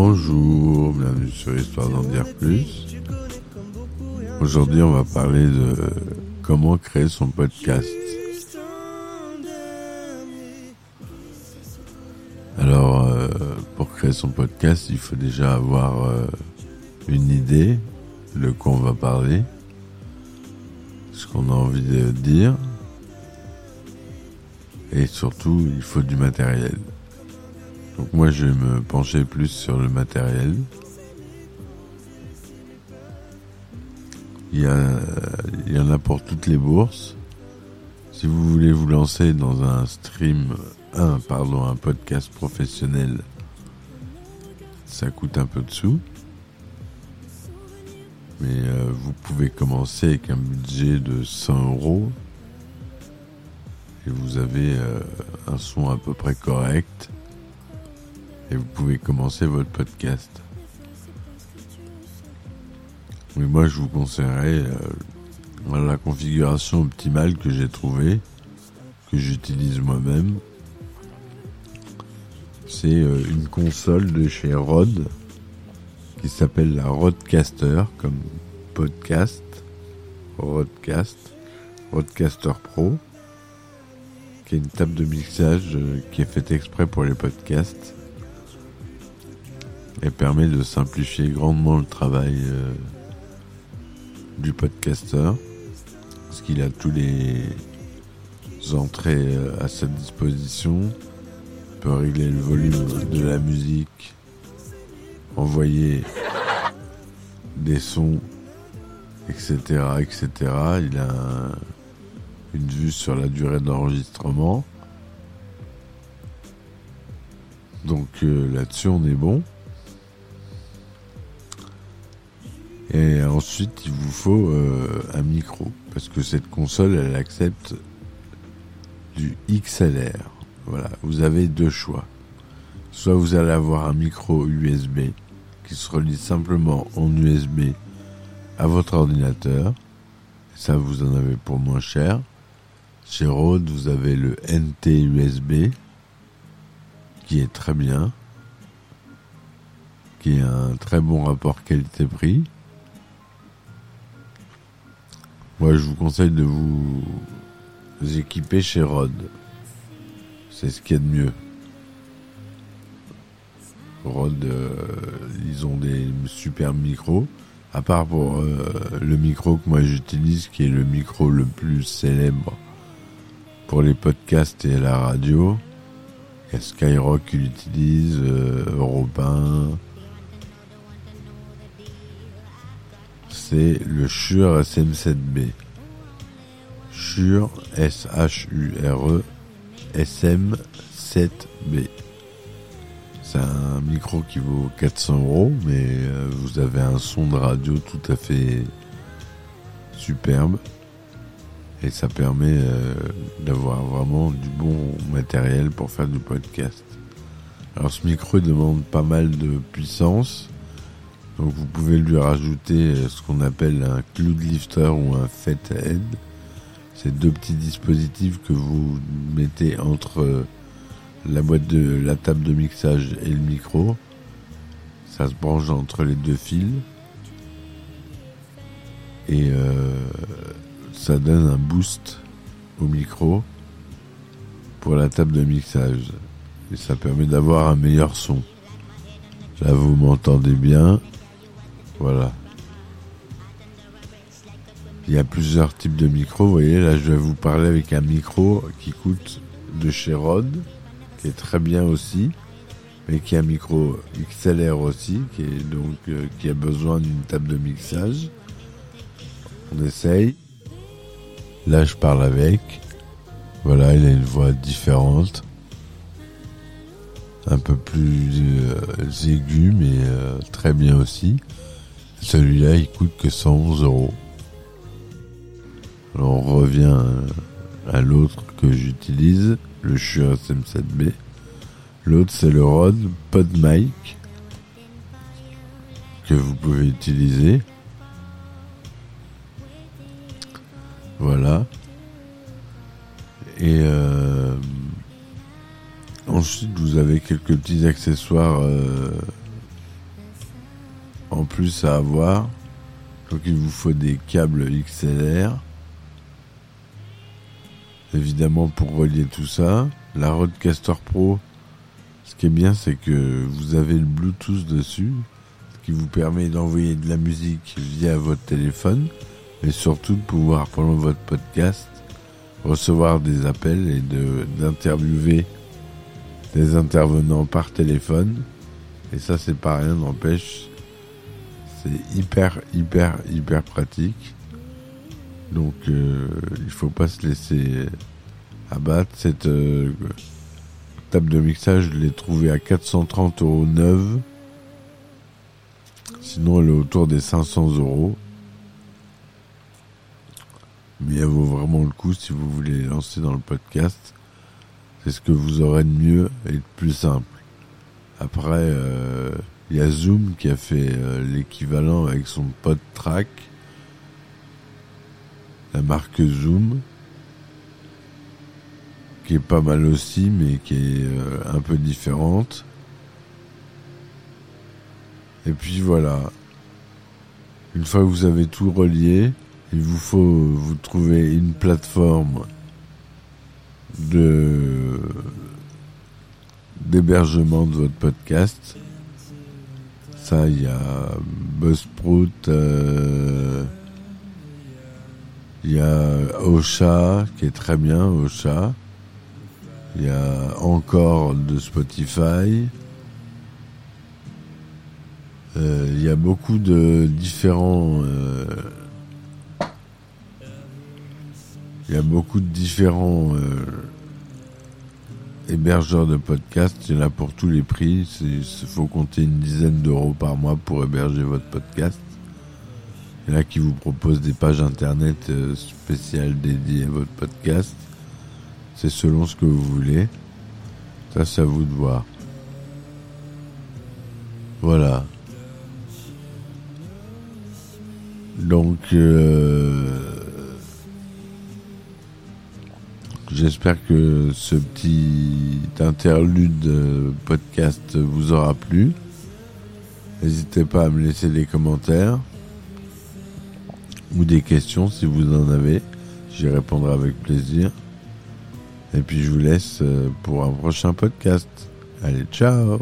Bonjour, bienvenue sur Histoire d'en dire plus. Aujourd'hui, on va parler de comment créer son podcast. Alors, euh, pour créer son podcast, il faut déjà avoir euh, une idée de quoi on va parler, ce qu'on a envie de dire, et surtout, il faut du matériel. Donc moi, je vais me pencher plus sur le matériel. Il y, en a pour toutes les bourses. Si vous voulez vous lancer dans un stream, un, pardon, un podcast professionnel, ça coûte un peu de sous. Mais euh, vous pouvez commencer avec un budget de 100 euros et vous avez euh, un son à peu près correct et vous pouvez commencer votre podcast. Mais moi, je vous conseillerais euh, la configuration optimale que j'ai trouvée, que j'utilise moi-même. C'est euh, une console de chez Rode qui s'appelle la Rodecaster, comme podcast, Rodcast, Rodecaster Pro, qui est une table de mixage euh, qui est faite exprès pour les podcasts et permet de simplifier grandement le travail euh, du podcasteur parce qu'il a tous les entrées euh, à sa disposition. Il peut régler le volume de la musique envoyer des sons etc etc il a une vue sur la durée d'enregistrement donc euh, là-dessus on est bon Et ensuite, il vous faut euh, un micro. Parce que cette console, elle accepte du XLR. Voilà, vous avez deux choix. Soit vous allez avoir un micro USB qui se relie simplement en USB à votre ordinateur. Ça, vous en avez pour moins cher. Chez Rode, vous avez le NT USB qui est très bien, qui a un très bon rapport qualité-prix. Moi, je vous conseille de vous équiper chez Rode. C'est ce qu'il y a de mieux. Rode, euh, ils ont des super micros. À part pour euh, le micro que moi j'utilise, qui est le micro le plus célèbre pour les podcasts et la radio. Skyrock qui l'utilise, euh, C'est le Shure SM7B. Shure S-H-U-R-E SM7B. C'est un micro qui vaut 400 euros, mais euh, vous avez un son de radio tout à fait superbe. Et ça permet euh, d'avoir vraiment du bon matériel pour faire du podcast. Alors ce micro demande pas mal de puissance. Donc vous pouvez lui rajouter euh, ce qu'on appelle un cloud lifter ou un head. C'est deux petits dispositifs que vous mettez entre la boîte de la table de mixage et le micro. Ça se branche entre les deux fils. Et euh, ça donne un boost au micro pour la table de mixage. Et ça permet d'avoir un meilleur son. Là, vous m'entendez bien. Voilà. Il y a plusieurs types de micros. Vous voyez, là, je vais vous parler avec un micro qui coûte de chez Rode qui est très bien aussi, mais qui a un micro XLR aussi, qui est donc euh, qui a besoin d'une table de mixage. On essaye. Là, je parle avec. Voilà, il a une voix différente, un peu plus euh, aiguë, mais euh, très bien aussi. Celui-là, il coûte que 111 euros. Alors, on revient à l'autre que j'utilise le Shure SM7B. L'autre, c'est le Rode PodMic que vous pouvez utiliser. Voilà. Et euh, ensuite, vous avez quelques petits accessoires euh, en plus à avoir. Donc il vous faut des câbles XLR. Évidemment pour relier tout ça. La Rodecaster Pro, ce qui est bien c'est que vous avez le Bluetooth dessus, ce qui vous permet d'envoyer de la musique via votre téléphone, mais surtout de pouvoir pendant votre podcast recevoir des appels et d'interviewer des intervenants par téléphone. Et ça c'est pas rien, n'empêche c'est hyper, hyper, hyper pratique. Donc, euh, il faut pas se laisser abattre. Cette euh, table de mixage, je l'ai trouvée à 430 euros neuve. Sinon, elle est autour des 500 euros. Mais elle vaut vraiment le coup si vous voulez lancer dans le podcast. C'est ce que vous aurez de mieux et de plus simple. Après, euh, il y a Zoom qui a fait euh, l'équivalent avec son pod track, la marque Zoom, qui est pas mal aussi, mais qui est euh, un peu différente. Et puis voilà. Une fois que vous avez tout relié, il vous faut vous trouver une plateforme de d'hébergement de votre podcast il y a Buzzsprout, euh, il y a Ocha qui est très bien, Ocha. Il y a encore de Spotify. Euh, il y a beaucoup de différents. Euh, il y a beaucoup de différents hébergeur de podcast, il y en a pour tous les prix. Il faut compter une dizaine d'euros par mois pour héberger votre podcast. Il y en a qui vous proposent des pages internet euh, spéciales dédiées à votre podcast. C'est selon ce que vous voulez. Ça, c'est à vous de voir. Voilà. Donc, euh, J'espère que ce petit interlude podcast vous aura plu. N'hésitez pas à me laisser des commentaires ou des questions si vous en avez. J'y répondrai avec plaisir. Et puis je vous laisse pour un prochain podcast. Allez, ciao